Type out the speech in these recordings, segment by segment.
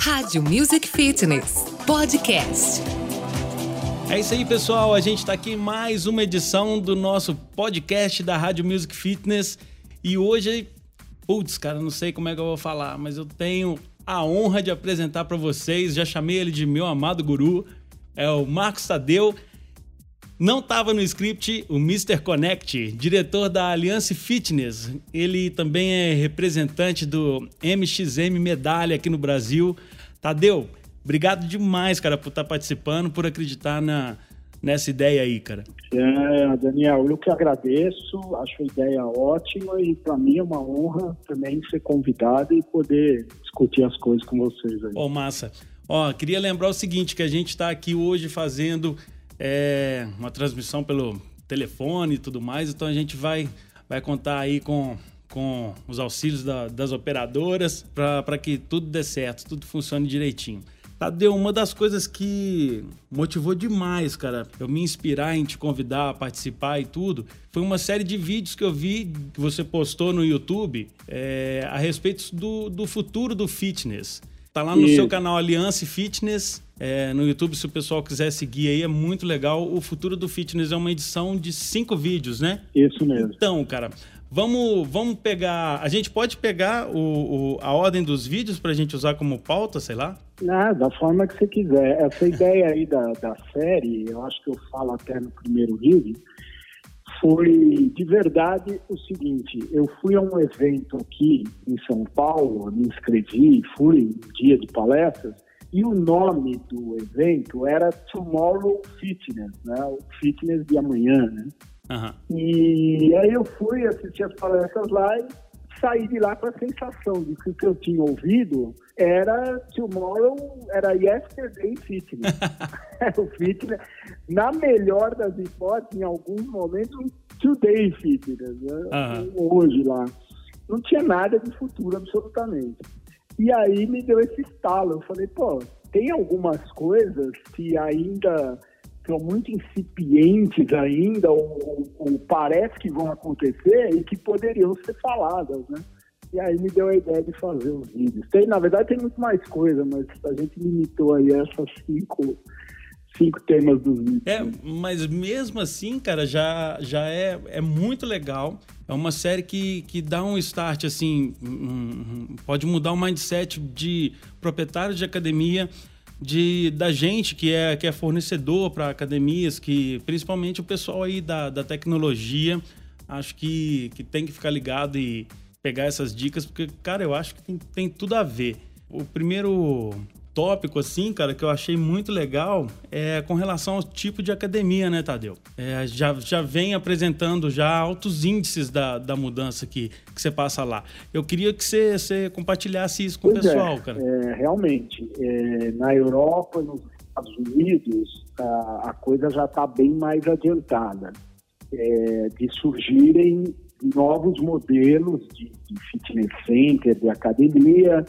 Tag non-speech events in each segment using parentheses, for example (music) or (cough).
Rádio Music Fitness Podcast. É isso aí, pessoal. A gente está aqui em mais uma edição do nosso podcast da Rádio Music Fitness. E hoje, putz, cara, não sei como é que eu vou falar, mas eu tenho a honra de apresentar para vocês. Já chamei ele de meu amado guru. É o Marcos Tadeu. Não estava no script o Mr. Connect, diretor da Aliança Fitness. Ele também é representante do MXM Medalha aqui no Brasil. Tadeu, obrigado demais, cara, por estar tá participando, por acreditar na, nessa ideia aí, cara. É, Daniel, eu que agradeço, acho a ideia ótima e para mim é uma honra também ser convidado e poder discutir as coisas com vocês aí. Ô, oh, massa. Ó, queria lembrar o seguinte, que a gente está aqui hoje fazendo é, uma transmissão pelo telefone e tudo mais, então a gente vai, vai contar aí com, com os auxílios da, das operadoras para que tudo dê certo, tudo funcione direitinho. Tadeu, uma das coisas que motivou demais, cara, eu me inspirar em te convidar a participar e tudo, foi uma série de vídeos que eu vi que você postou no YouTube é, a respeito do, do futuro do fitness. Tá lá no Isso. seu canal Aliança Fitness é, no YouTube, se o pessoal quiser seguir aí, é muito legal. O Futuro do Fitness é uma edição de cinco vídeos, né? Isso mesmo. Então, cara, vamos, vamos pegar. A gente pode pegar o, o a ordem dos vídeos para a gente usar como pauta, sei lá? Ah, da forma que você quiser. Essa ideia aí da, da série, eu acho que eu falo até no primeiro vídeo, foi de verdade o seguinte: eu fui a um evento aqui em São Paulo, me inscrevi, fui um dia de palestras e o nome do evento era Tomorrow Fitness, né? O fitness de amanhã, né? Uhum. E aí eu fui assistir as palestras lá e saí de lá com a sensação de que o que eu tinha ouvido era Tomorrow, era Yesterday Fitness. (laughs) (laughs) o fitness, na melhor das hipóteses, em alguns momentos, Today Fitness, né? Uhum. Hoje lá. Não tinha nada de futuro, absolutamente. E aí me deu esse estalo. Eu falei, pô, tem algumas coisas que ainda são muito incipientes ainda, ou, ou, parece que vão acontecer e que poderiam ser faladas, né? E aí me deu a ideia de fazer os vídeos. Tem, na verdade, tem muito mais coisa, mas a gente limitou aí essas cinco cinco temas dos vídeos. É, mas mesmo assim, cara, já, já é, é muito legal. É uma série que, que dá um start, assim, pode mudar o mindset de proprietários de academia, de, da gente que é, que é fornecedor para academias, que principalmente o pessoal aí da, da tecnologia, acho que, que tem que ficar ligado e pegar essas dicas, porque, cara, eu acho que tem, tem tudo a ver. O primeiro tópico, assim, cara, que eu achei muito legal é com relação ao tipo de academia, né, Tadeu? É, já, já vem apresentando já altos índices da, da mudança que, que você passa lá. Eu queria que você, você compartilhasse isso com pois o pessoal, é, cara. É, realmente, é, na Europa, nos Estados Unidos, a, a coisa já está bem mais adiantada. É, de surgirem novos modelos de, de fitness center, de academia,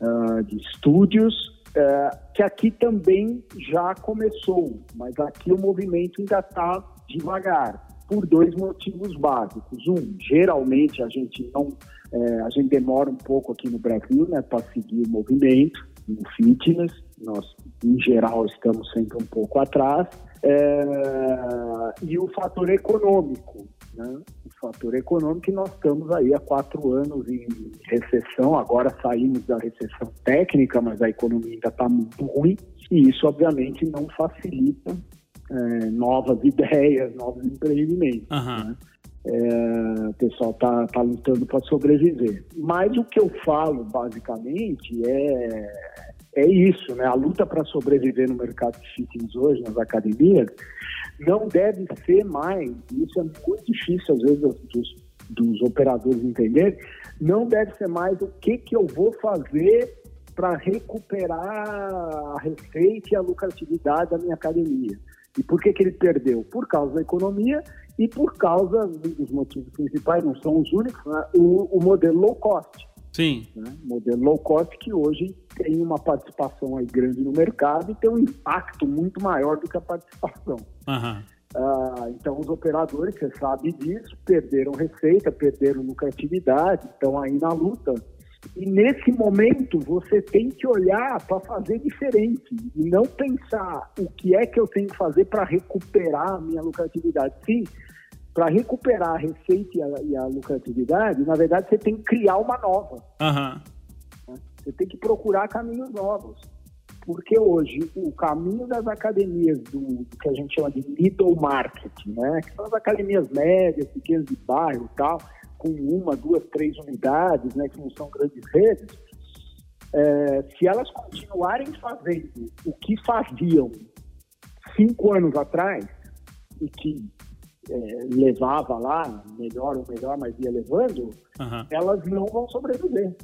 uh, de estúdios, é, que aqui também já começou, mas aqui o movimento ainda está devagar, por dois motivos básicos. Um, geralmente a gente não, é, a gente demora um pouco aqui no Brasil, né, para seguir o movimento no fitness. Nós, em geral, estamos sempre um pouco atrás. É, e o fator econômico, né? Fator econômico e nós estamos aí há quatro anos em recessão, agora saímos da recessão técnica, mas a economia ainda está muito ruim e isso obviamente não facilita é, novas ideias, novos empreendimentos. Uhum. Né? É, o pessoal está tá lutando para sobreviver. Mas o que eu falo basicamente é, é isso, né? A luta para sobreviver no mercado de fitness hoje, nas academias, não deve ser mais, isso é muito difícil às vezes dos, dos operadores entenderem, não deve ser mais o que, que eu vou fazer para recuperar a receita e a lucratividade da minha academia. E por que, que ele perdeu? Por causa da economia e por causa dos motivos principais, não são os únicos, né? o, o modelo low cost. Sim. Né? Modelo low cost que hoje tem uma participação aí grande no mercado e tem um impacto muito maior do que a participação. Uhum. Uh, então, os operadores, você sabe disso, perderam receita, perderam lucratividade, estão aí na luta E nesse momento você tem que olhar para fazer diferente e não pensar o que é que eu tenho que fazer para recuperar a minha lucratividade. Sim, para recuperar a receita e a, e a, lucratividade, na verdade você tem que criar uma nova. Uhum. Você tem que procurar caminhos novos. Porque hoje o caminho das academias do, do, que a gente chama de middle market, né, que são as academias médias, pequenas de bairro e tal, com uma, duas, três unidades, né, que não são grandes redes, é, se elas continuarem fazendo o que faziam cinco anos atrás, e que é, levava lá, melhor ou melhor, mas ia levando, uhum. elas não vão sobreviver.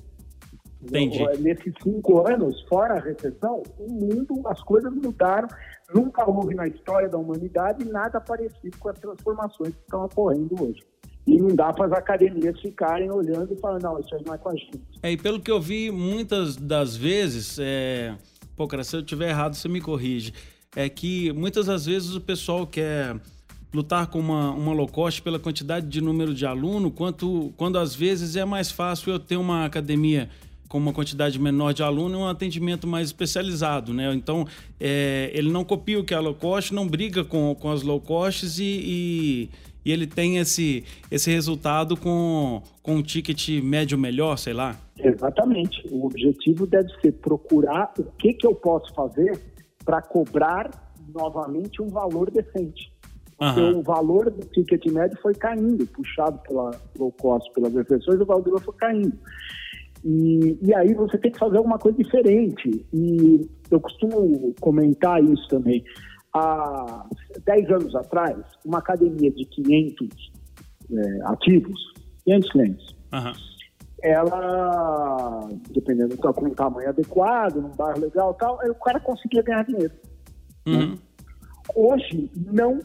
Entendi. Nesses cinco anos, fora a recessão, o mundo, as coisas mudaram. Nunca houve na história da humanidade nada parecido com as transformações que estão ocorrendo hoje. E não dá para as academias ficarem olhando e falando, não, isso aí não é com a gente. É, e pelo que eu vi, muitas das vezes, é... pô, cara, se eu estiver errado, você me corrige. É que muitas das vezes o pessoal quer lutar com uma, uma low cost pela quantidade de número de aluno, quanto, quando às vezes é mais fácil eu ter uma academia com uma quantidade menor de aluno e um atendimento mais especializado, né? Então, é, ele não copia o que é low cost, não briga com, com as low costs e, e, e ele tem esse, esse resultado com, com um ticket médio melhor, sei lá. Exatamente. O objetivo deve ser procurar o que, que eu posso fazer para cobrar novamente um valor decente. Uhum. o valor do ticket médio foi caindo, puxado pela low cost, pelas refeições, o valor foi caindo. E, e aí você tem que fazer alguma coisa diferente. E eu costumo comentar isso também. Há 10 anos atrás, uma academia de 500 é, ativos, 500 clientes, uhum. ela, dependendo do tamanho adequado, num bairro legal tal, o cara conseguia ganhar dinheiro. Uhum. Né? Hoje não,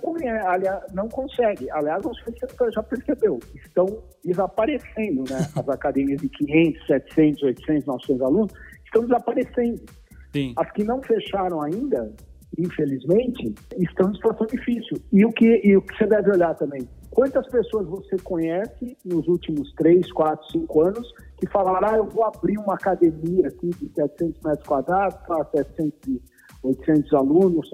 aliás, não consegue. Aliás, você já percebeu, estão desaparecendo, né? (laughs) As academias de 500, 700, 800, 900 alunos estão desaparecendo. Sim. As que não fecharam ainda, infelizmente, estão em situação difícil. E o que, e o que você deve olhar também, quantas pessoas você conhece nos últimos 3, 4, 5 anos que falaram, ah, eu vou abrir uma academia aqui de 700 metros quadrados para 700, 800 alunos,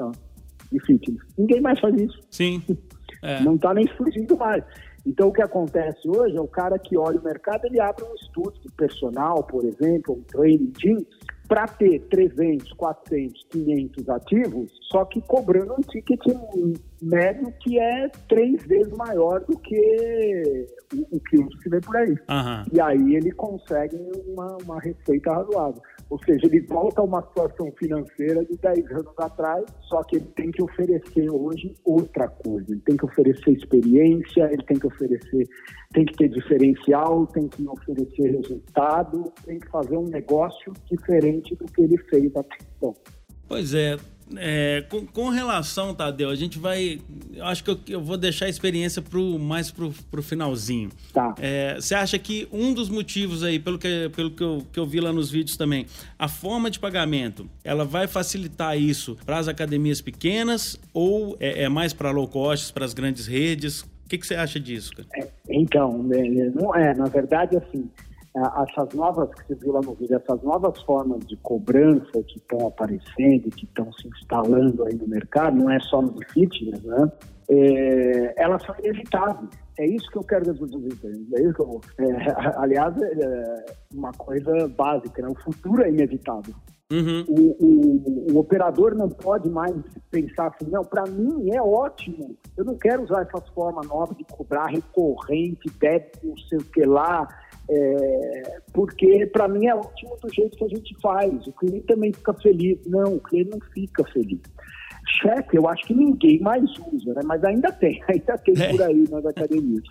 de fitness. Ninguém mais faz isso. Sim. (laughs) É. Não está nem surgindo mais. Então, o que acontece hoje é o cara que olha o mercado, ele abre um estudo de personal, por exemplo, um training team, para ter 300, 400, 500 ativos, só que cobrando um ticket médio que é três vezes maior do que o, o que se vê por aí. Uhum. E aí ele consegue uma, uma receita razoável. Ou seja, ele volta a uma situação financeira de 10 anos atrás, só que ele tem que oferecer hoje outra coisa. Ele tem que oferecer experiência, ele tem que oferecer, tem que ter diferencial, tem que oferecer resultado, tem que fazer um negócio diferente do que ele fez até então. Pois é, é, com, com, relação, Tadeu, a gente vai. Acho que eu, eu vou deixar a experiência pro, mais pro, pro finalzinho. Tá. É, você acha que um dos motivos aí, pelo, que, pelo que, eu, que eu vi lá nos vídeos também, a forma de pagamento, ela vai facilitar isso para as academias pequenas ou é, é mais para low cost, para as grandes redes? O que, que você acha disso, cara? É, então, é, não é, na verdade, assim, essas novas, que você viu lá no vídeo, essas novas formas de cobrança que estão aparecendo, que estão se instalando aí no mercado, não é só no fitness, né? É, elas são inevitáveis. É isso que eu quero deduzir. É isso que eu, é, (laughs) aliás, é uma coisa básica, né? o futuro é inevitável. Uhum. O, o, o, operador não pode mais pensar assim, não, para mim é ótimo, eu não quero usar essa forma nova de cobrar recorrente, débito, não sei o que lá, é, porque para mim é ótimo do jeito que a gente faz. O cliente também fica feliz. Não, o cliente não fica feliz. Cheque, eu acho que ninguém mais usa, né? mas ainda tem, (laughs) ainda tem é. por aí nas academias.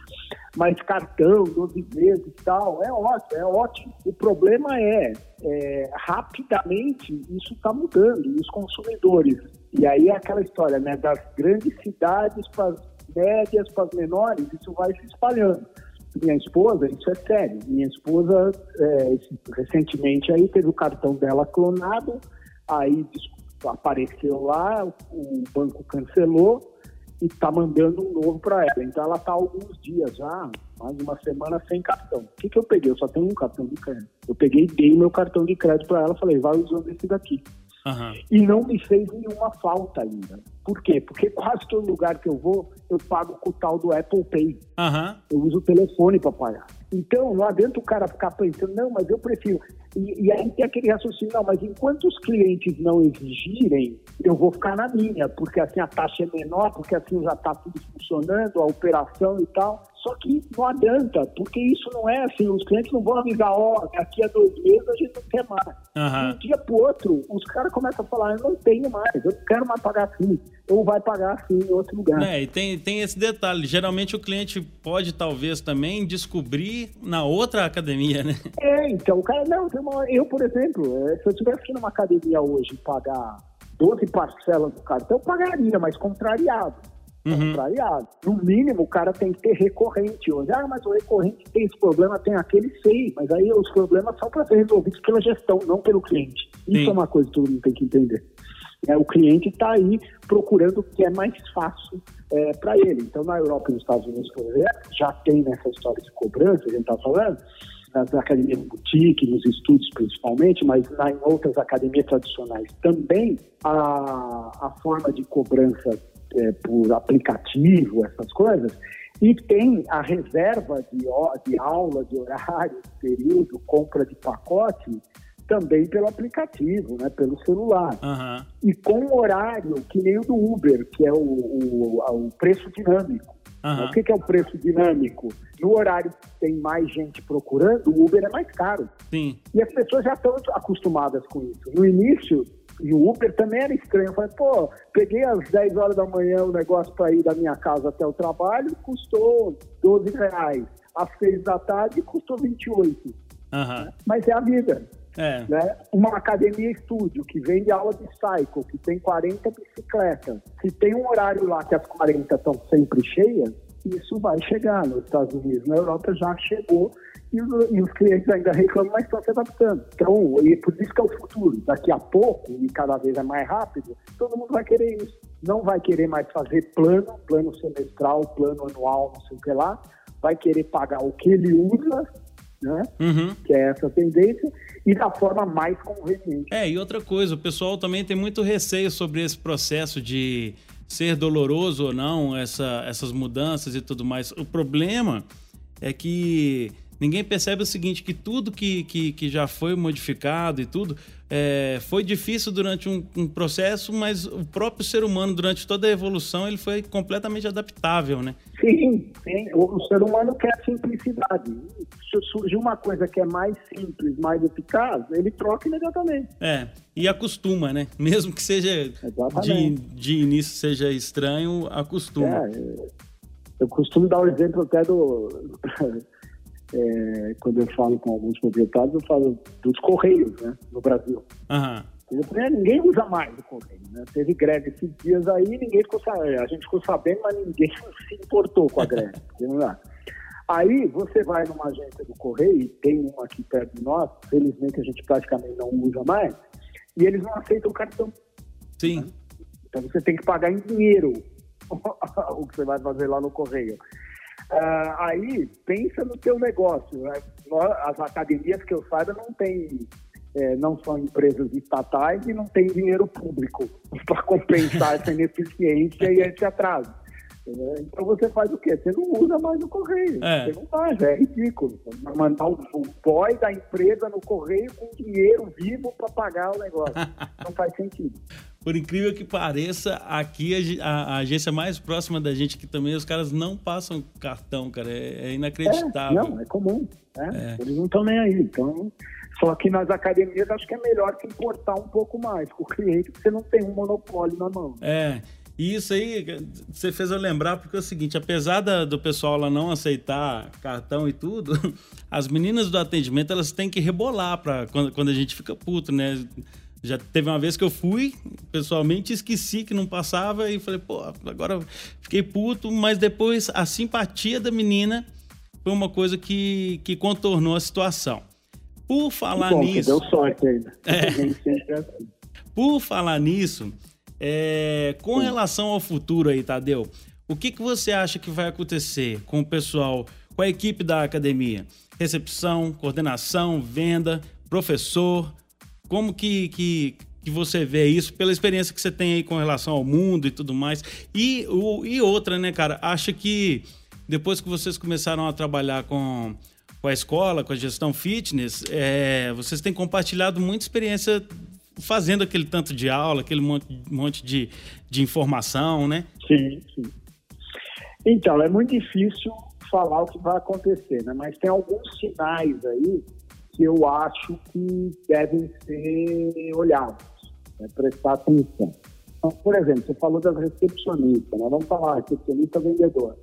Mas cartão, 12 vezes e tal, é ótimo, é ótimo. O problema é, é rapidamente isso está mudando, e os consumidores. E aí é aquela história, né? Das grandes cidades para as médias, para as menores, isso vai se espalhando minha esposa, isso é sério. Minha esposa, é, recentemente aí, teve o cartão dela clonado, aí apareceu lá, o banco cancelou e está mandando um novo para ela. Então ela está alguns dias já, mais uma semana sem cartão. O que, que eu peguei? Eu só tenho um cartão de crédito. Eu peguei e dei meu cartão de crédito para ela, falei, vai usando esse daqui. Uhum. E não me fez nenhuma falta ainda. Por quê? Porque quase todo lugar que eu vou, eu pago com o tal do Apple Pay. Uhum. Eu uso o telefone para pagar. Então, não adianta o cara ficar pensando, não, mas eu prefiro. E, e, aí tem aquele raciocínio, não, mas enquanto os clientes não exigirem, eu vou ficar na minha, porque assim a taxa é menor, porque assim já está tudo funcionando, a operação e tal. Só que não adianta, porque isso não é assim, os clientes não vão avisar, ó, oh, daqui a dois meses a gente não quer mais. Uhum. De um dia pro outro, os caras começam a falar, eu não tenho mais, eu quero mais pagar assim, ou vai pagar assim em outro lugar. É, e tem, tem esse detalhe, geralmente o cliente pode talvez também descobrir na outra academia, né? É, então o cara, não, eu, por exemplo, é, se eu tivesse que ir numa academia hoje pagar 12 parcelas do cartão, eu pagaria, mas contrariado. Uhum. Contrariado. No mínimo, o cara tem que ter recorrente hoje. Ah, mas o recorrente tem esse problema, tem aquele, sei. Mas aí os problemas são para ser resolvidos pela gestão, não pelo cliente. Isso Sim. é uma coisa que todo mundo tem que entender. É, o cliente está aí procurando o que é mais fácil é, para ele. Então, na Europa e nos Estados Unidos, por exemplo, já tem nessa história de cobrança, a gente está falando, nas academias de boutique, nos estudos principalmente, mas na, em outras academias tradicionais também, a, a forma de cobrança é, por aplicativo, essas coisas, e tem a reserva de, de aula, de horário, de período, compra de pacote, também pelo aplicativo, né, pelo celular. Uhum. E com horário que nem o do Uber, que é o, o, o preço dinâmico. Uhum. O que, que, é o preço dinâmico? No horário que tem mais gente procurando, o Uber é mais caro. Sim. E as pessoas já estão acostumadas com isso. No início, e o Uber também era estranho. Eu falei, pô, peguei às 10 horas da manhã o negócio para ir da minha casa até o trabalho, custou 12 reais. Às 6 da tarde, custou 28. Uhum. Mas é a vida. É. Né? Uma academia estúdio que vende aula de cycle, que tem 40 bicicletas. Se tem um horário lá que as 40 estão sempre cheias, isso vai chegar nos Estados Unidos. Na Europa já chegou e os, e os clientes ainda reclamam, mas estão se adaptando. Então, e por isso que é o futuro. Daqui a pouco, e cada vez é mais rápido, todo mundo vai querer isso. Não vai querer mais fazer plano, plano semestral, plano anual, não sei o que lá. Vai querer pagar o que ele usa né? Uhum. Que é essa tendência, e da forma mais conveniente. É, e outra coisa, o pessoal também tem muito receio sobre esse processo de ser doloroso ou não, essa, essas mudanças e tudo mais. O problema é que ninguém percebe o seguinte, que tudo que, que, que já foi modificado e tudo é, foi difícil durante um, um, processo, mas o próprio ser humano, durante toda a evolução, ele foi completamente adaptável, né? Sim, sim. O, o ser humano quer simplicidade. Se surgir uma coisa que é mais simples, mais eficaz, ele troca imediatamente. É, e acostuma, né? (laughs) Mesmo que seja de, de início seja estranho, acostuma. É, eu costumo dar o exemplo até do é, quando eu falo com alguns proprietários, eu falo dos Correios, né, no Brasil. Uhum. Ninguém usa mais o correio, né? Teve greve esses dias aí, ninguém ficou sabendo. A gente ficou sabendo, mas ninguém (laughs) se importou com a greve. (laughs) aí você vai numa agência do correio, tem uma aqui perto de nós, felizmente a gente praticamente não usa mais, e eles não aceitam o cartão. Sim. Né? Então você tem que pagar em dinheiro (laughs) o que você vai fazer lá no correio. Uh, aí, pensa no teu negócio. Né? As academias que eu saiba não tem, é, não são empresas estatais e não tem dinheiro público (laughs) para compensar essa ineficiência e esse atraso. Né? Então você faz o quê? Você não usa mais o correio. É. Você não faz, é ridículo. Mandar o, o boy da empresa no correio com dinheiro vivo para pagar o negócio. (laughs) não faz sentido. Por incrível que pareça, aqui a, a, a, agência mais próxima da gente, que também os caras não passam cartão, cara. É, é inacreditável. É, não, é comum. Né? É. Eles não estão nem aí. Então, só que nas academias acho que é melhor que importar um pouco mais com o cliente, porque você não tem um monopólio na mão. É. E isso aí, você fez eu lembrar, porque é o seguinte, apesar da, do pessoal lá não aceitar cartão e tudo, (laughs) as meninas do atendimento, elas têm que rebolar pra, quando, quando a gente fica puto, né? Já teve uma vez que eu fui, pessoalmente, esqueci que não passava e falei, pô, agora fiquei puto, mas depois a simpatia da menina foi uma coisa que, que contornou a situação. Por falar Bom, nisso. Deu sorte ainda. É, (laughs) assim. por falar nisso, é, com relação ao futuro aí, Tadeu, o que, que você acha que vai acontecer com o pessoal com a equipe da academia? Recepção, coordenação, venda, professor. Como que, que, que você vê isso pela experiência que você tem aí com relação ao mundo e tudo mais? E, o, e outra, né, cara? Acha que depois que vocês começaram a trabalhar com, com a escola, com a gestão fitness, é, vocês têm compartilhado muita experiência fazendo aquele tanto de aula, aquele monte, monte de, de informação, né? Sim, sim. Então, é muito difícil falar o que vai acontecer, né? Mas tem alguns sinais aí que eu acho que devem ser olhados, né? prestar atenção. Então, por exemplo, você falou das recepcionistas, né? vamos falar recepcionista vendedor.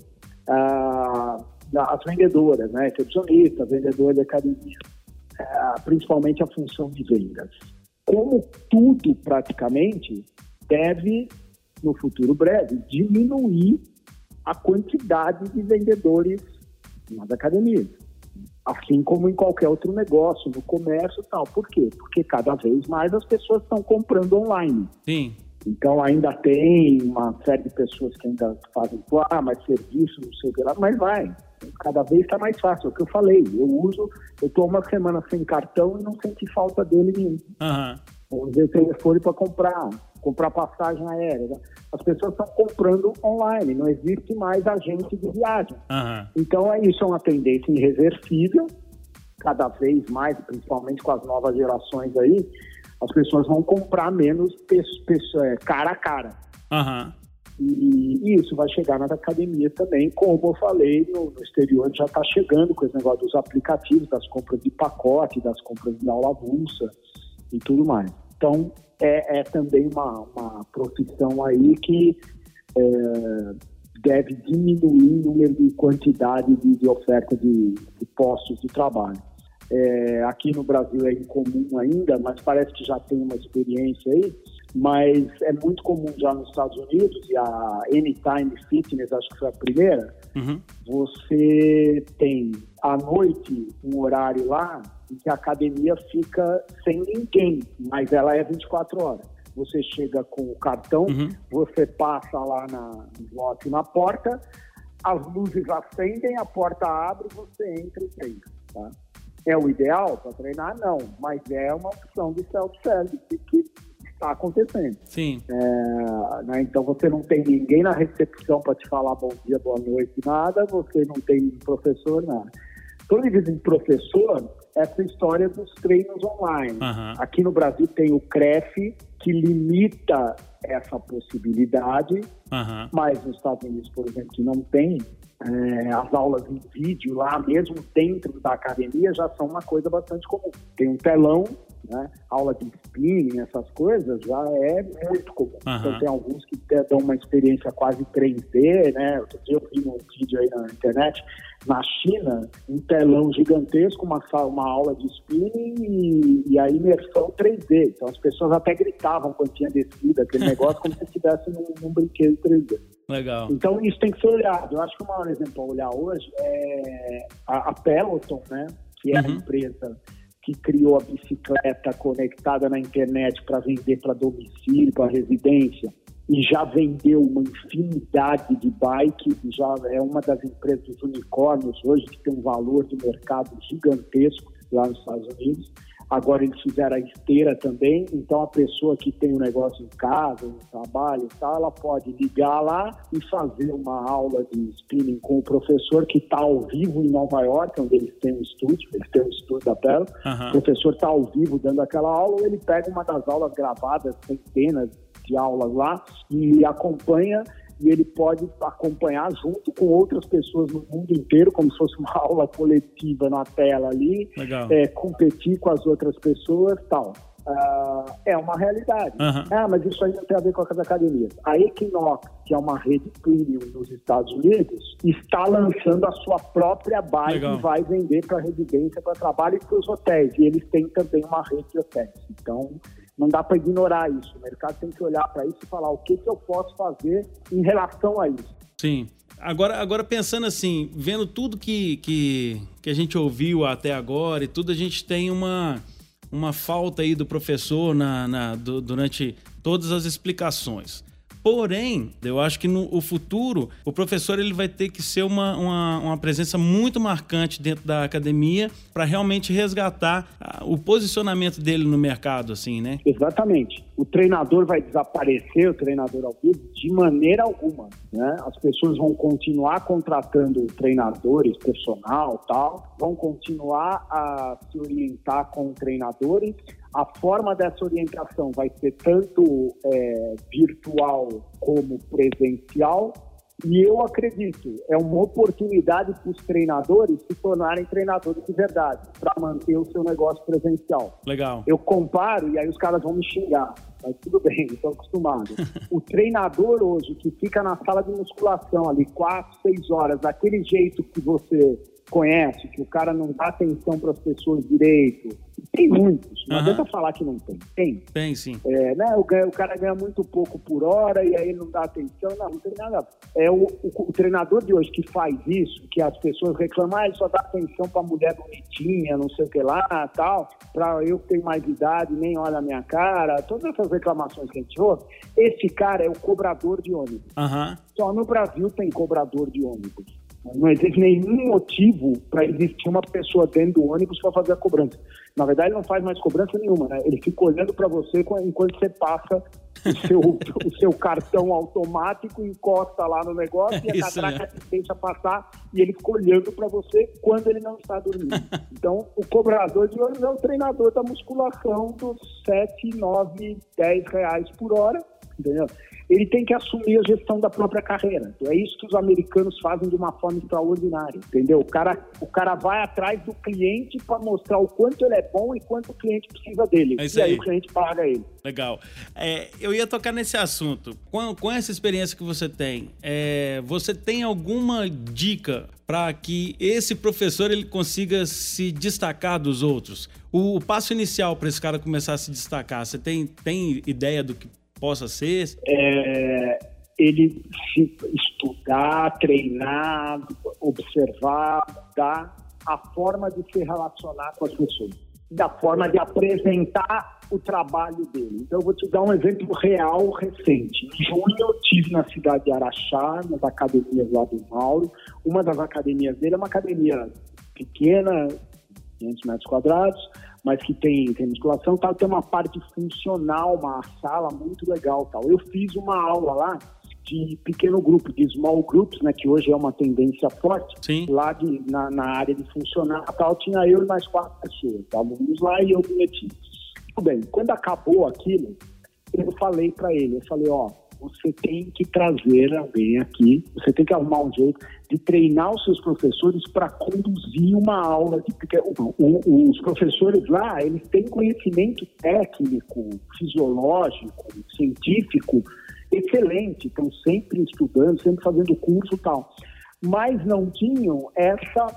Ah, as vendedoras, né? recepcionista, vendedora de academia, ah, principalmente a função de vendas como tudo praticamente deve, no futuro breve, diminuir a quantidade de vendedores nas academias. Assim como em qualquer outro negócio, no comércio e tal. Por quê? Porque cada vez mais as pessoas estão comprando online. Sim. Então ainda tem uma série de pessoas que ainda fazem, ah, mas serviço, não sei o que lá, mas vai cada vez está mais fácil. É o que eu falei, eu uso, eu estou uma semana sem cartão e não senti falta dele nenhum. Uhum. Vou ver telefone para comprar, comprar passagem aérea. Né? As pessoas estão comprando online, não existe mais agente de viagem. Uhum. Então, é isso é uma tendência irreversível, cada vez mais, principalmente com as novas gerações aí, as pessoas vão comprar menos é, cara a cara. Uhum. E, e, isso vai chegar nas academias também, como eu falei, no, no exterior já está chegando com esse negócio dos aplicativos, das compras de pacote, das compras de aula avulsa e tudo mais. Então, é, é também uma, uma profissão aí que é, deve diminuir o número de quantidade de, de oferta de, de, postos de trabalho. É, aqui no Brasil é incomum ainda, mas parece que já tem uma experiência aí mas é muito comum já nos Estados Unidos, e a Anytime Fitness, acho que foi a primeira, uhum. você tem à noite um horário lá em que a academia fica sem ninguém, mas ela é 24 horas. Você chega com o cartão, uhum. você passa lá na, no na porta, as luzes acendem, a porta abre, você entra e treina. Tá? É o ideal para treinar? Não, mas é uma opção de self-service que está acontecendo. Sim. É, né, então você não tem ninguém na recepção para te falar bom dia, boa noite, nada, você não tem professor, nada. Quando eu digo professor, essa história dos treinos online. Uhum. Aqui no Brasil tem o CREF, que limita essa possibilidade, uhum. mas nos Estados Unidos, por exemplo, que não tem, é, as aulas em vídeo lá, mesmo dentro da academia, já são uma coisa bastante comum. Tem um telão, né? aula de spinning, essas coisas, já é muito comum. Uhum. Então tem alguns que dão uma experiência quase 3D, né? Outro dia eu vi um vídeo aí na internet, na China, um telão gigantesco, uma, uma aula de spinning e, e a imersão 3D. Então as pessoas até gritavam quando tinha descida aquele (laughs) negócio, como se estivesse num, num brinquedo 3D. Legal. Então isso tem que ser olhado. Eu acho que o maior exemplo a olhar hoje é a, a Peloton, né? Que é uhum. a empresa que criou a bicicleta conectada na internet para vender para domicílio, para residência, e já vendeu uma infinidade de bikes, já é uma das empresas unicórnios hoje que tem um valor de mercado gigantesco lá nos Estados Unidos. Agora eles fizeram a esteira também, então a pessoa que tem um negócio em casa, no trabalho e tal, ela pode ligar lá e fazer uma aula de spinning com o professor que está ao vivo em Nova York, onde eles têm um estúdio, eles têm um estúdio da tela. Uhum. O professor está ao vivo dando aquela aula, ou ele pega uma das aulas gravadas, centenas de aulas lá, e acompanha e ele pode acompanhar junto com outras pessoas no mundo inteiro, como se fosse uma (laughs) aula coletiva na tela ali, é, competir com as outras pessoas tal. Uh, é uma realidade. Uhum. Ah, mas isso aí não tem a ver com as academias. A Equinox, que é uma rede premium nos Estados Unidos, está lançando a sua própria bike Legal. e vai vender para residência, para trabalho e para os hotéis. E eles têm também uma rede de hotéis. Então, não dá para ignorar isso. O mercado tem que olhar para isso e falar o que, que eu posso fazer em relação a isso. Sim. Agora, agora pensando assim, vendo tudo que, que, que a gente ouviu até agora e tudo, a gente tem uma, uma falta aí do professor na, na do, durante todas as explicações. Porém, eu acho que no o futuro, o professor ele vai ter que ser uma, uma, uma presença muito marcante dentro da academia para realmente resgatar ah, o posicionamento dele no mercado, assim, né? Exatamente. O treinador vai desaparecer, o treinador ao vivo, de maneira alguma. Né? As pessoas vão continuar contratando treinadores, personal tal, vão continuar a se orientar com treinadores a forma dessa orientação vai ser tanto é, virtual como presencial. E eu acredito, é uma oportunidade para os treinadores se tornarem treinadores de verdade, para manter o seu negócio presencial. Legal. Eu comparo e aí os caras vão me xingar, mas tudo bem, estou acostumado. (laughs) o treinador hoje que fica na sala de musculação ali quatro, seis horas, daquele jeito que você conhece, que o cara não dá atenção para as pessoas direito, tem muitos, não uhum. adianta falar que não tem. Tem. Tem, sim. É, né, o, o, cara ganha muito pouco por hora e aí não dá atenção. Não, não tem nada. É o, o, o treinador de hoje que faz isso, que as pessoas reclamam, ah, ele só dá atenção pra mulher bonitinha, não sei o que lá, tal, pra eu que tenho mais idade, nem olha a minha cara, todas essas reclamações que a gente ouve. Esse cara é o cobrador de ônibus. Uhum. Só no Brasil tem cobrador de ônibus. Não existe nenhum motivo para existir uma pessoa dentro do ônibus para fazer a cobrança. Na verdade, ele não faz mais cobrança nenhuma, né? Ele fica olhando para você enquanto você passa o seu, (laughs) o seu cartão automático, encosta lá no negócio e a catraca é. deixa passar e ele fica olhando para você quando ele não está dormindo. (laughs) Então, o cobrador de ônibus é o treinador da musculação dos 7, 9, 10 reais por hora, entendeu? ele tem que assumir a gestão da própria carreira. Então, é isso que os americanos fazem de uma forma extraordinária, entendeu? O cara, o cara vai atrás do cliente para mostrar o quanto ele é bom e quanto o cliente precisa dele. É e aí, aí, o cliente paga ele. Legal. É, eu ia tocar nesse assunto. Com, com essa experiência que você tem, é, você tem alguma dica para que esse professor ele consiga se destacar dos outros? O, o passo inicial para esse cara começar a se destacar, você tem, tem ideia do que possa ser? É, ele se estudar, treinar, observar, mudar a forma de se relacionar com as pessoas, da forma de apresentar o trabalho dele. Então, eu vou te dar um exemplo real recente. Em junho, eu estive na cidade de Araxá, nas academias lá do Mauro. Uma das academias dele é uma academia pequena, 500 metros quadrados, mas que tem, tem musculação tal, tem uma parte funcional, uma sala muito legal tal. Eu fiz uma aula lá de pequeno grupo, de small groups, né, que hoje é uma tendência forte, Sim. lá de, na, na área de funcional tal, tinha eu e mais quatro pessoas, alunos lá e eu me meti. Tudo bem, quando acabou aquilo, eu falei para ele, eu falei, ó, você tem que trazer alguém aqui, você tem que arrumar um jeito de treinar os seus professores para conduzir uma aula. De, porque o, o, os professores lá, eles têm conhecimento técnico, fisiológico, científico excelente, estão sempre estudando, sempre fazendo curso e tal, mas não tinham essa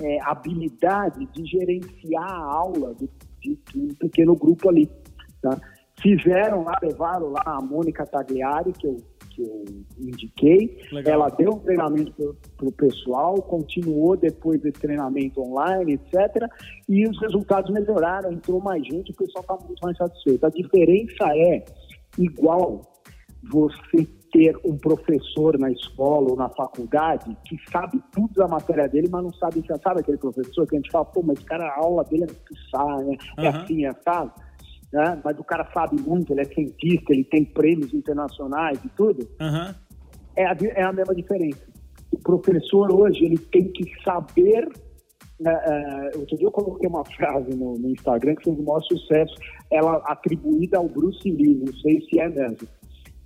é, habilidade de gerenciar a aula de, de, de um pequeno grupo ali, tá? Fizeram lá, levaram lá a Mônica Tagliari, que eu, que eu indiquei. Legal. Ela deu um treinamento para o pessoal, continuou depois desse treinamento online, etc. E os resultados melhoraram, entrou mais gente, o pessoal está muito mais satisfeito. A diferença é igual você ter um professor na escola ou na faculdade que sabe tudo da matéria dele, mas não sabe, sabe aquele professor que a gente fala, pô, mas cara, a aula dele é muito né? É uhum. assim, é sabe? Né? mas o cara sabe muito, ele é cientista, ele tem prêmios internacionais e tudo, uhum. é, a, é a mesma diferença. O professor hoje, ele tem que saber né, uh, outro dia eu coloquei uma frase no, no, Instagram que fez o maior sucesso, ela atribuída ao Bruce Lee, não sei se é mesmo.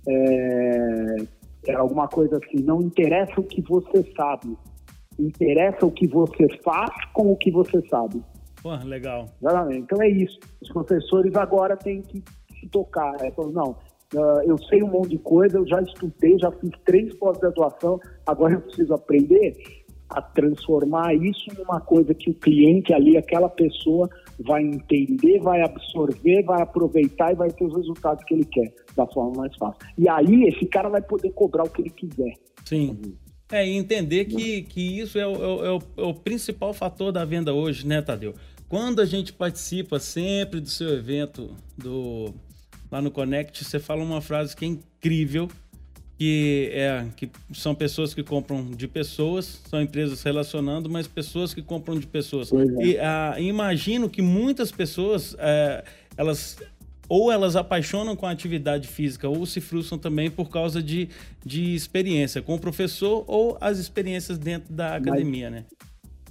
É, é alguma coisa assim, não interessa o que você sabe, interessa o que você faz com o que você sabe. Pô, legal. Exatamente. Então é isso. Os professores agora têm que se tocar. É, não, uh, eu sei um monte de coisa, eu já estudei, já fiz três pós-graduação, agora eu preciso aprender a transformar isso numa coisa que o cliente ali, aquela pessoa, vai entender, vai absorver, vai aproveitar e vai ter os resultados que ele quer da forma mais fácil. E aí esse cara vai poder cobrar o que ele quiser. Sim. É, e entender que, que isso é o, é, o, é o principal fator da venda hoje, né, Tadeu? Quando a gente participa sempre do seu evento, do lá no Connect, você fala uma frase que é incrível, que é que são pessoas que compram de pessoas, são empresas relacionando, mas pessoas que compram de pessoas. É. E ah, imagino que muitas pessoas é, elas ou elas apaixonam com a atividade física ou se frustram também por causa de, de experiência com o professor ou as experiências dentro da academia, né?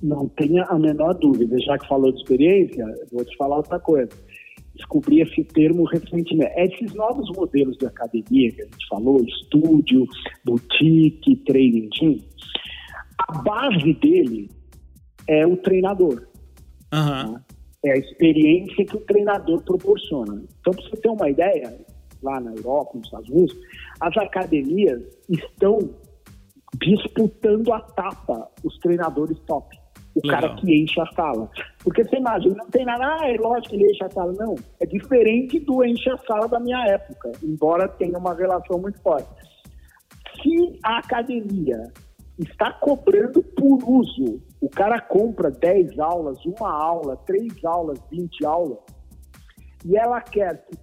Não tenha a menor dúvida. Já que falou de experiência, vou te falar outra coisa. Descobri esse termo recentemente. Esses novos modelos de academia que a gente falou, estúdio, boutique, training gym, a base dele é o treinador. Aham. Né? É a experiência que o treinador proporciona. Então, para você ter uma ideia, lá na Europa, nos Estados Unidos, as academias estão disputando a tapa os treinadores top. O Legal. cara que enche a sala. Porque você imagina, não tem nada, ah, é lógico que ele enche a sala. Não, é diferente do enche a sala da minha época, embora tenha uma relação muito forte. Se a academia está cobrando por uso, o cara compra 10 aulas, uma aula, 3 aulas, 20 aulas, e ela quer que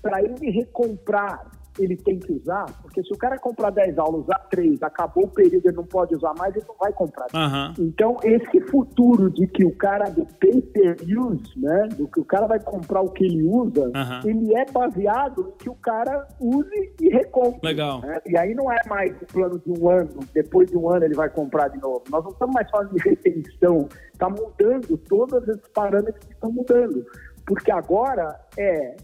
para ele recomprar, ele tem que usar, porque se o cara comprar 10 aulas, usar 3, acabou o período, ele não pode usar mais, ele não vai comprar. Aham. Então, esse futuro de que o cara do pay per use, né, do que o cara vai comprar o que ele usa, Aham. ele é baseado em que o cara use e recompre. Legal. né? E aí não é mais o plano de um ano, depois de um ano ele vai comprar de novo. Nós não estamos mais falando de retenção, está mudando, todos esses parâmetros estão mudando. Porque agora é,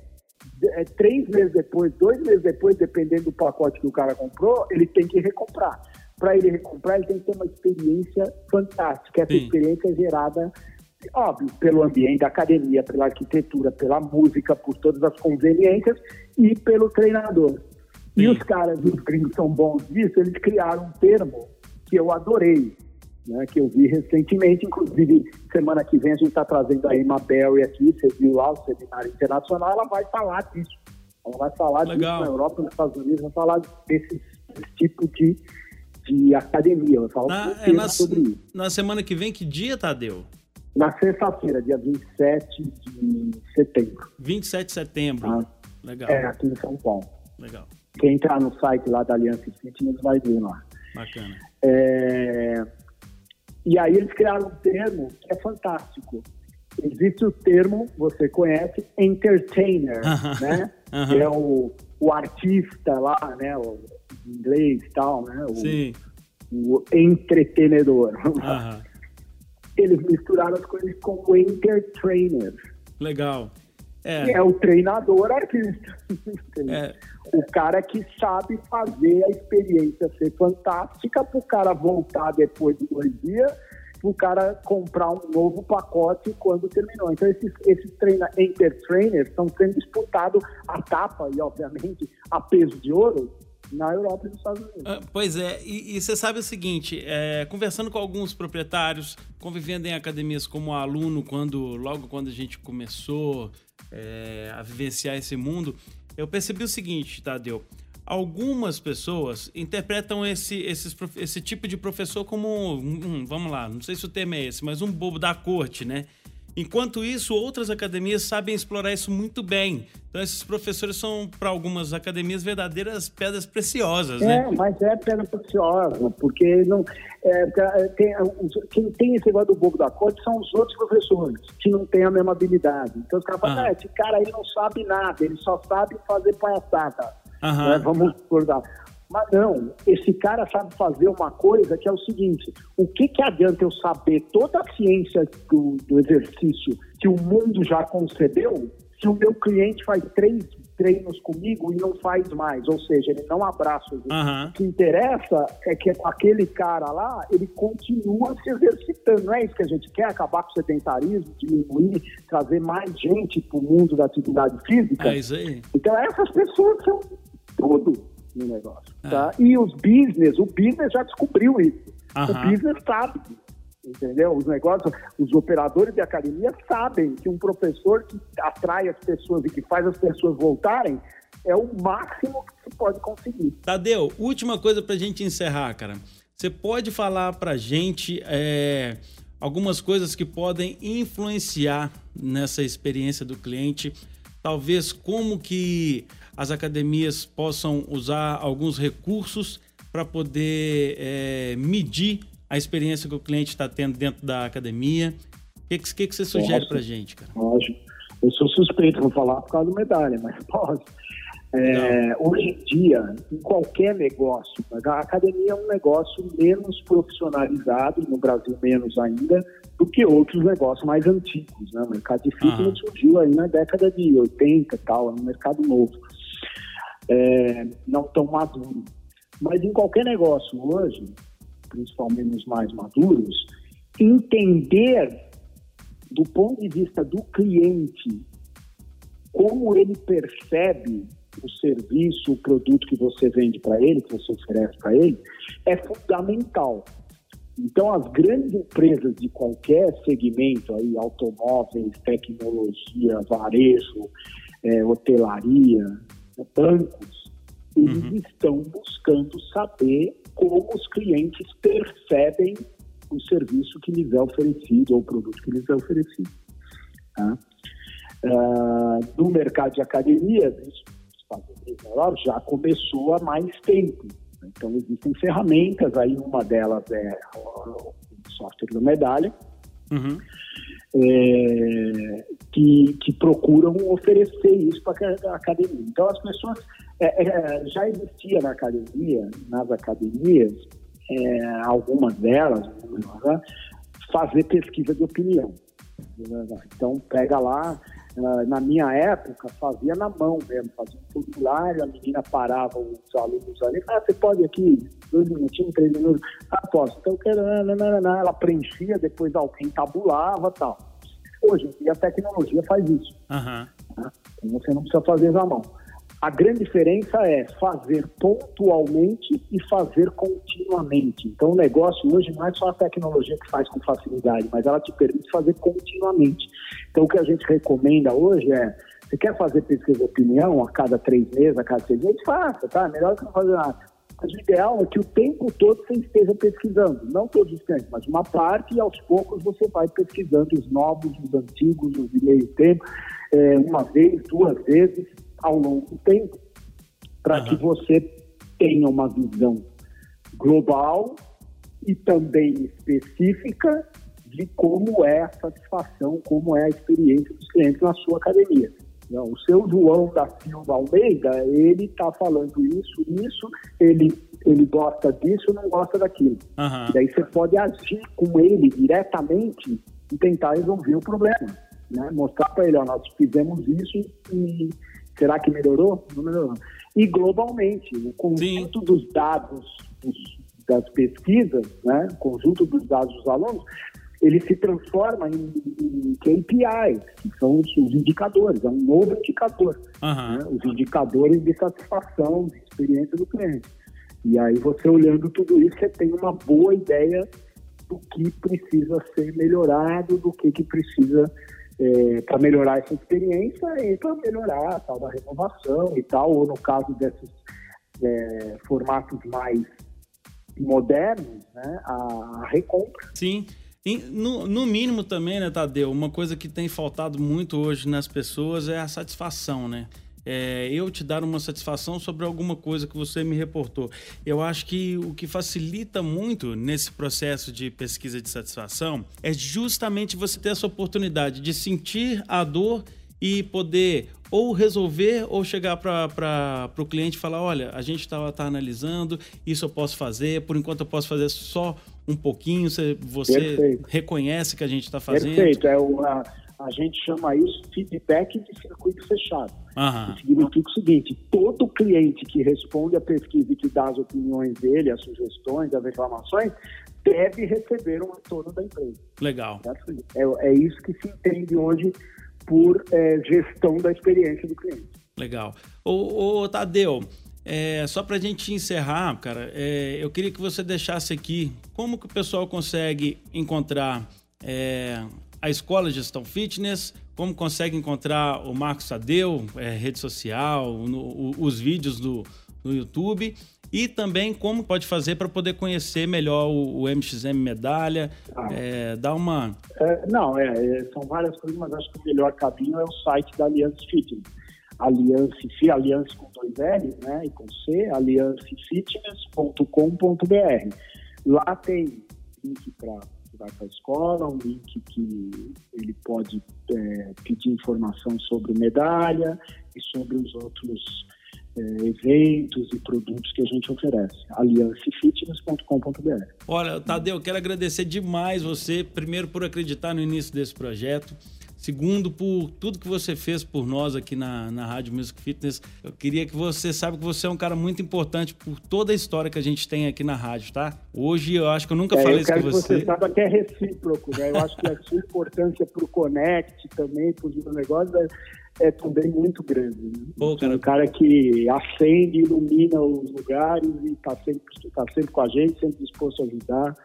é três meses depois, dois meses depois, dependendo do pacote que o cara comprou, ele tem que recomprar. Para ele recomprar, ele tem que ter uma experiência fantástica. Essa Sim. experiência é gerada, óbvio, pelo ambiente da academia, pela arquitetura, pela música, por todas as conveniências e pelo treinador. E Sim. os caras, os gringos são bons disso, eles criaram um termo que eu adorei, né, que eu vi recentemente, inclusive semana que vem a gente está trazendo a Emma Berry aqui, você viu lá o seminário internacional, ela vai falar disso. Ela vai falar Legal. disso na Europa, nos Estados Unidos, vai falar desse, desse tipo de, de academia. Vai falar Na, um é na, sobre isso. na semana que vem, que dia, Tadeu? Na sexta-feira, dia 27 de setembro. 27 de setembro. Ah. Legal, É, aqui em São Paulo. legal. Quem entrar no site lá da Aliança Fitness vai ver lá. Bacana. É, E aí eles criaram um termo que é fantástico. Existe o termo, você conhece, entertainer, Aham. né? Aham. Que é o, o artista lá, né? O inglês e tal, né? O, Sim. o entretenedor. Aham. Eles misturaram as coisas com o entertainer, Legal. É, é o treinador artista. é, (laughs) O cara que sabe fazer a experiência ser fantástica para o cara voltar depois de dois dias, para o cara comprar um novo pacote quando terminou. Então, esses, esses treina, enter-trainers estão sendo disputados a tapa e, obviamente, a peso de ouro na Europa e nos Estados Unidos. Ah, Pois é, e, e você sabe o seguinte, é, conversando com alguns proprietários, convivendo em academias como aluno, quando logo quando a gente começou é, a vivenciar esse mundo, eu percebi o seguinte, Tadeu. Algumas pessoas interpretam esse, esses esse tipo de professor como, vamos lá, não sei se o termo é esse, mas um bobo da corte, né? Enquanto isso, outras academias sabem explorar isso muito bem. Então, esses professores são, para algumas academias, verdadeiras pedras preciosas, né? É, mas é pedra preciosa, porque não, é, pra- tem, os- quem tem esse negócio do bobo da corte são os outros professores, que não têm a mesma habilidade. Então os caras falam, Ah. ah, esse cara aí não sabe nada, ele só sabe fazer palhaçada. Né, Vamos acordar. Mas não, esse cara sabe fazer uma coisa que é o seguinte: o que, que adianta eu saber toda a ciência do, do exercício que o mundo já concebeu se o meu cliente faz três treinos comigo e não faz mais? Ou seja, ele não abraça o. Aham. O que interessa é que aquele cara lá, ele continua se exercitando. Não é isso que a gente quer, acabar com o sedentarismo, diminuir, trazer mais gente para o mundo da atividade física. É isso aí. Então essas pessoas são tudo no negócio, É. tá? E os business, o business já descobriu isso. Aham. O business sabe, entendeu? Os negócios, os operadores de academia sabem que um professor que atrai as pessoas e que faz as pessoas voltarem é o máximo que se pode conseguir. Tadeu, última coisa pra gente encerrar, cara. Você pode falar pra gente é, algumas coisas que podem influenciar nessa experiência do cliente? talvez como que as academias possam usar alguns recursos para poder é, medir a experiência que o cliente está tendo dentro da academia. O que, que, que você sugere para a gente, cara? Lógico. Eu sou suspeito, vou falar por causa do medalha, mas (laughs) posso. É, hoje em dia, em qualquer negócio, a academia é um negócio menos profissionalizado, no Brasil menos ainda, do que outros negócios mais antigos. Né? O mercado de fitness surgiu aí na década de 80 e tal, é um mercado novo, é, não tão maduro. Mas em qualquer negócio hoje, principalmente nos mais maduros, entender do ponto de vista do cliente como ele percebe o serviço, o produto que você vende para ele, que você oferece para ele, é fundamental. Então, as grandes empresas de qualquer segmento, aí, automóveis, tecnologia, varejo, é, hotelaria, bancos, eles uhum. estão buscando saber como os clientes percebem o serviço que lhes é oferecido ou o produto que lhes é oferecido. Tá? Uh, no mercado de academias, isso já começou há mais tempo. Então, existem ferramentas, aí uma delas é o software da medalha, uhum. É, que, que procuram oferecer isso para a academia. Então, as pessoas. É, é, já existia na academia, nas academias, é, algumas delas, né, fazer pesquisa de opinião. Então, pega lá, na minha época, fazia na mão mesmo, fazia um formulário, a menina parava os alunos ali, ah, você pode aqui, dois minutinhos, três minutos, ah, posso, então quero, ela preenchia, depois alguém tabulava tal. Hoje em dia a tecnologia faz isso. Uhum. Né? Então você não precisa fazer na mão. A grande diferença é fazer pontualmente e fazer continuamente. Então, o negócio hoje não é só a tecnologia que faz com facilidade, mas ela te permite fazer continuamente. Então, o que a gente recomenda hoje é: você quer fazer pesquisa de opinião a cada três meses, a cada seis meses? Faça, tá? Melhor que não fazer nada. Mas o ideal é que o tempo todo você esteja pesquisando, não todos os tempos, mas uma parte e aos poucos você vai pesquisando os novos, os antigos, os de meio tempo, é, uma vez, duas vezes ao longo do tempo, para uhum. que você tenha uma visão global e também específica de como é a satisfação, como é a experiência dos clientes na sua academia. Não, o seu João da Silva Almeida, ele está falando isso, isso, ele, ele gosta disso, não gosta daquilo. Uhum. Daí você pode agir com ele diretamente e tentar resolver o problema. Né? Mostrar para ele, ó, nós fizemos isso e Será que melhorou? Não melhorou. E globalmente, o conjunto Sim. dos dados dos, das pesquisas, né, o conjunto dos dados dos alunos, ele se transforma em, em KPIs, que são os, os, indicadores, é um novo indicador. Uhum. Né, os indicadores de satisfação, de experiência do cliente. E aí você olhando tudo isso, você tem uma boa ideia do que precisa ser melhorado, do que, que precisa é, para melhorar essa experiência e para melhorar a tal da renovação e tal, ou no caso desses é, formatos mais modernos, né, a, recompra. Sim. No, no, mínimo também, né, Tadeu? Uma coisa que tem faltado muito hoje nas pessoas é a satisfação, né? É, eu te dar uma satisfação sobre alguma coisa que você me reportou. Eu acho que o que facilita muito nesse processo de pesquisa de satisfação é justamente você ter essa oportunidade de sentir a dor e poder ou resolver ou chegar para o cliente e falar: olha, a gente está tá analisando, isso eu posso fazer, por enquanto eu posso fazer só um pouquinho, você, você reconhece que a gente está fazendo. Perfeito, é uma a gente chama isso feedback de circuito fechado. Uhum. significa o seguinte: todo cliente que responde à pesquisa e que dá as opiniões dele, as sugestões, as reclamações, deve receber um retorno da empresa. Legal. É, é isso que se entende hoje por é, gestão da experiência do cliente. Legal. Ô, ô Tadeu, é, só para a gente encerrar, cara, é, eu queria que você deixasse aqui como que o pessoal consegue encontrar é, a Escola de Gestão Fitness, como consegue encontrar o Marcos Sadeu, é, rede social, no, o, os vídeos do, no YouTube e também como pode fazer para poder conhecer melhor o, o MXM Medalha, ah. é, dar uma... É, não, é, é, são várias coisas, mas acho que o melhor caminho é o site da Aliança Fitness. Aliança, Aliança com dois L, né, e com C, aliancefitness.com.br. Lá tem link para vai para a escola, um link que ele pode é, pedir informação sobre medalha e sobre os outros é, eventos e produtos que a gente oferece. aliancefitness.com.br. Olha, Tadeu, eu quero agradecer demais você, primeiro por acreditar no início desse projeto. Segundo, por tudo que você fez por nós aqui na, na Rádio Music Fitness. Eu queria que você saiba que você é um cara muito importante por toda a história que a gente tem aqui na rádio, tá? Hoje eu acho que eu nunca é, falei eu isso com você. Que você saiba que é recíproco, né? Eu acho que a sua importância para o Connect também, para os negócios, é, é, também muito grande. Né? Pô, cara... Um cara que acende, ilumina os lugares e está sempre, tá sempre com a gente, sempre disposto a ajudar.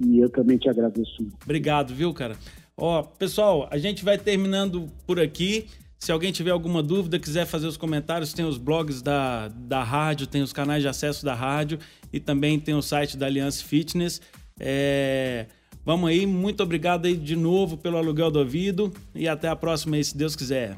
E eu também te agradeço. Obrigado, viu, cara? Ó, pessoal, a gente vai terminando por aqui. Se alguém tiver alguma dúvida, quiser fazer os comentários, tem os blogs da, da rádio, tem os canais de acesso da rádio e também tem o site da Aliança Fitness. É... Vamos aí, muito obrigado aí de novo pelo aluguel do ouvido e até a próxima aí, se Deus quiser.